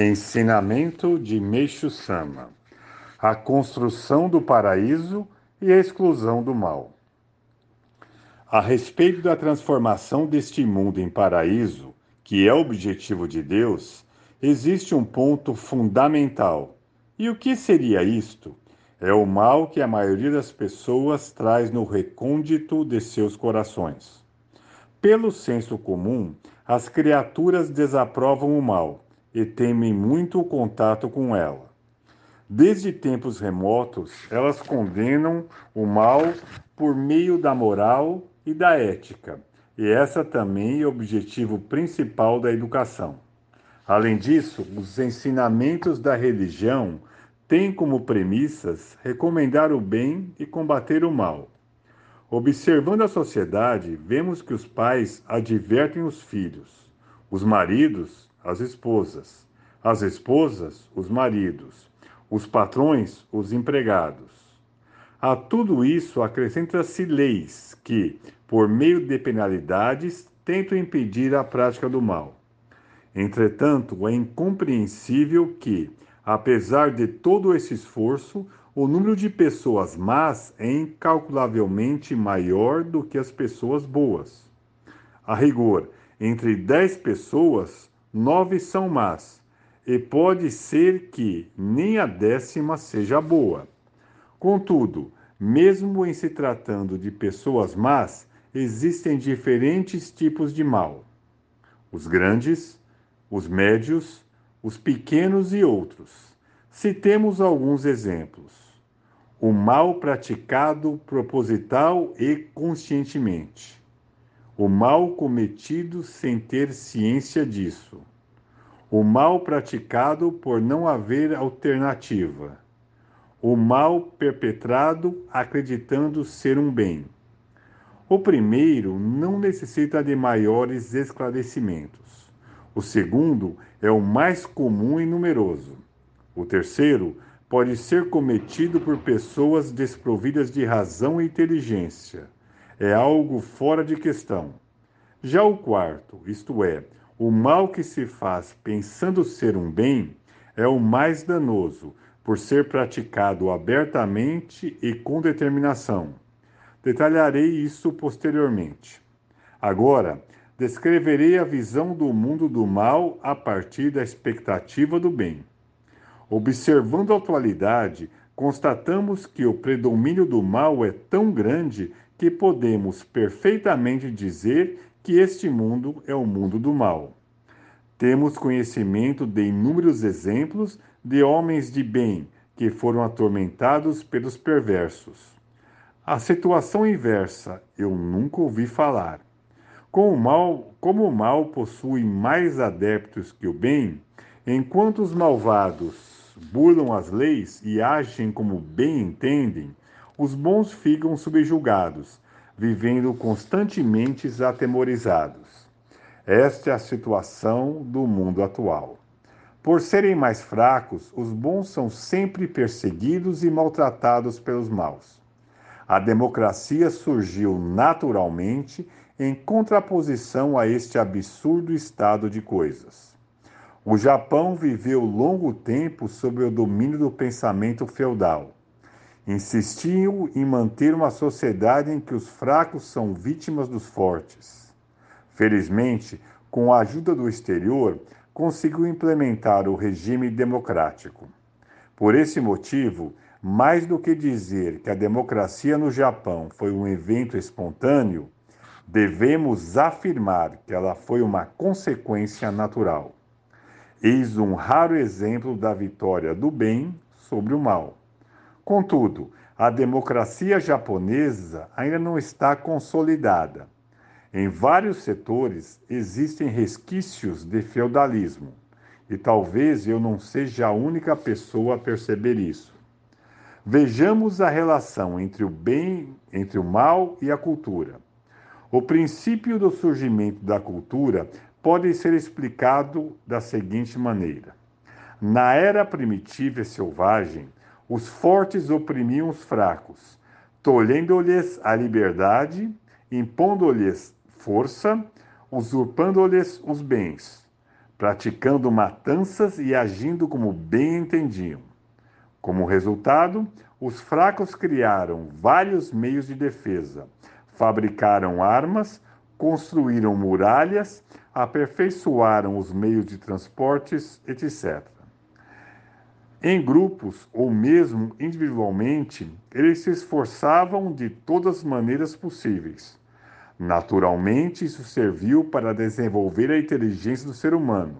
Ensinamento de Meixo Sama: A construção do paraíso e a exclusão do mal. A respeito da transformação deste mundo em paraíso, que é o objetivo de Deus, existe um ponto fundamental. E o que seria isto? É o mal que a maioria das pessoas traz no recôndito de seus corações. Pelo senso comum, as criaturas desaprovam o mal e temem muito o contato com ela. Desde tempos remotos, elas condenam o mal por meio da moral e da ética, e essa também é o objetivo principal da educação. Além disso, os ensinamentos da religião têm como premissas recomendar o bem e combater o mal. Observando a sociedade, vemos que os pais advertem os filhos, os maridos as esposas, as esposas, os maridos, os patrões, os empregados. A tudo isso acrescenta-se leis que, por meio de penalidades, tentam impedir a prática do mal. Entretanto, é incompreensível que, apesar de todo esse esforço, o número de pessoas más é incalculavelmente maior do que as pessoas boas. A rigor, entre 10 pessoas, nove são más, e pode ser que nem a décima seja boa. Contudo, mesmo em se tratando de pessoas más, existem diferentes tipos de mal: os grandes, os médios, os pequenos e outros. Citemos alguns exemplos. O mal praticado proposital e conscientemente o mal cometido sem ter ciência disso, o mal praticado por não haver alternativa, o mal perpetrado acreditando ser um bem. O primeiro não necessita de maiores esclarecimentos. O segundo é o mais comum e numeroso. O terceiro pode ser cometido por pessoas desprovidas de razão e inteligência é algo fora de questão. Já o quarto, isto é, o mal que se faz pensando ser um bem, é o mais danoso, por ser praticado abertamente e com determinação. Detalharei isso posteriormente. Agora, descreverei a visão do mundo do mal a partir da expectativa do bem. Observando a atualidade, constatamos que o predomínio do mal é tão grande que podemos perfeitamente dizer que este mundo é o mundo do mal. Temos conhecimento de inúmeros exemplos de homens de bem que foram atormentados pelos perversos. A situação inversa eu nunca ouvi falar. Como o mal, como o mal possui mais adeptos que o bem, enquanto os malvados burlam as leis e agem como bem entendem, os bons ficam subjugados, vivendo constantemente atemorizados. Esta é a situação do mundo atual. Por serem mais fracos, os bons são sempre perseguidos e maltratados pelos maus. A democracia surgiu naturalmente em contraposição a este absurdo estado de coisas. O Japão viveu longo tempo sob o domínio do pensamento feudal Insistiu em manter uma sociedade em que os fracos são vítimas dos fortes. Felizmente, com a ajuda do exterior, conseguiu implementar o regime democrático. Por esse motivo, mais do que dizer que a democracia no Japão foi um evento espontâneo, devemos afirmar que ela foi uma consequência natural. Eis um raro exemplo da vitória do bem sobre o mal. Contudo, a democracia japonesa ainda não está consolidada. Em vários setores existem resquícios de feudalismo, e talvez eu não seja a única pessoa a perceber isso. Vejamos a relação entre o bem, entre o mal e a cultura. O princípio do surgimento da cultura pode ser explicado da seguinte maneira: na era primitiva e selvagem, os fortes oprimiam os fracos, tolhendo-lhes a liberdade, impondo-lhes força, usurpando-lhes os bens. praticando matanças e agindo como bem entendiam. Como resultado, os fracos criaram vários meios de defesa, fabricaram armas, construíram muralhas, aperfeiçoaram os meios de transportes, etc. Em grupos ou mesmo individualmente, eles se esforçavam de todas as maneiras possíveis. Naturalmente, isso serviu para desenvolver a inteligência do ser humano.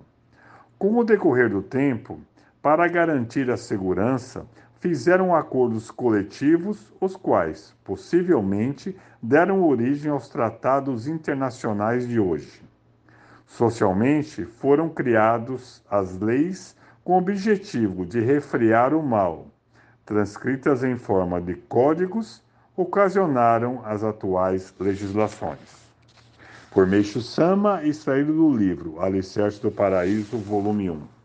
Com o decorrer do tempo, para garantir a segurança, fizeram acordos coletivos, os quais, possivelmente, deram origem aos tratados internacionais de hoje. Socialmente, foram criados as leis com o objetivo de refrear o mal, transcritas em forma de códigos, ocasionaram as atuais legislações. Por Meixo Sama, extraído do livro Alicerce do Paraíso, volume 1.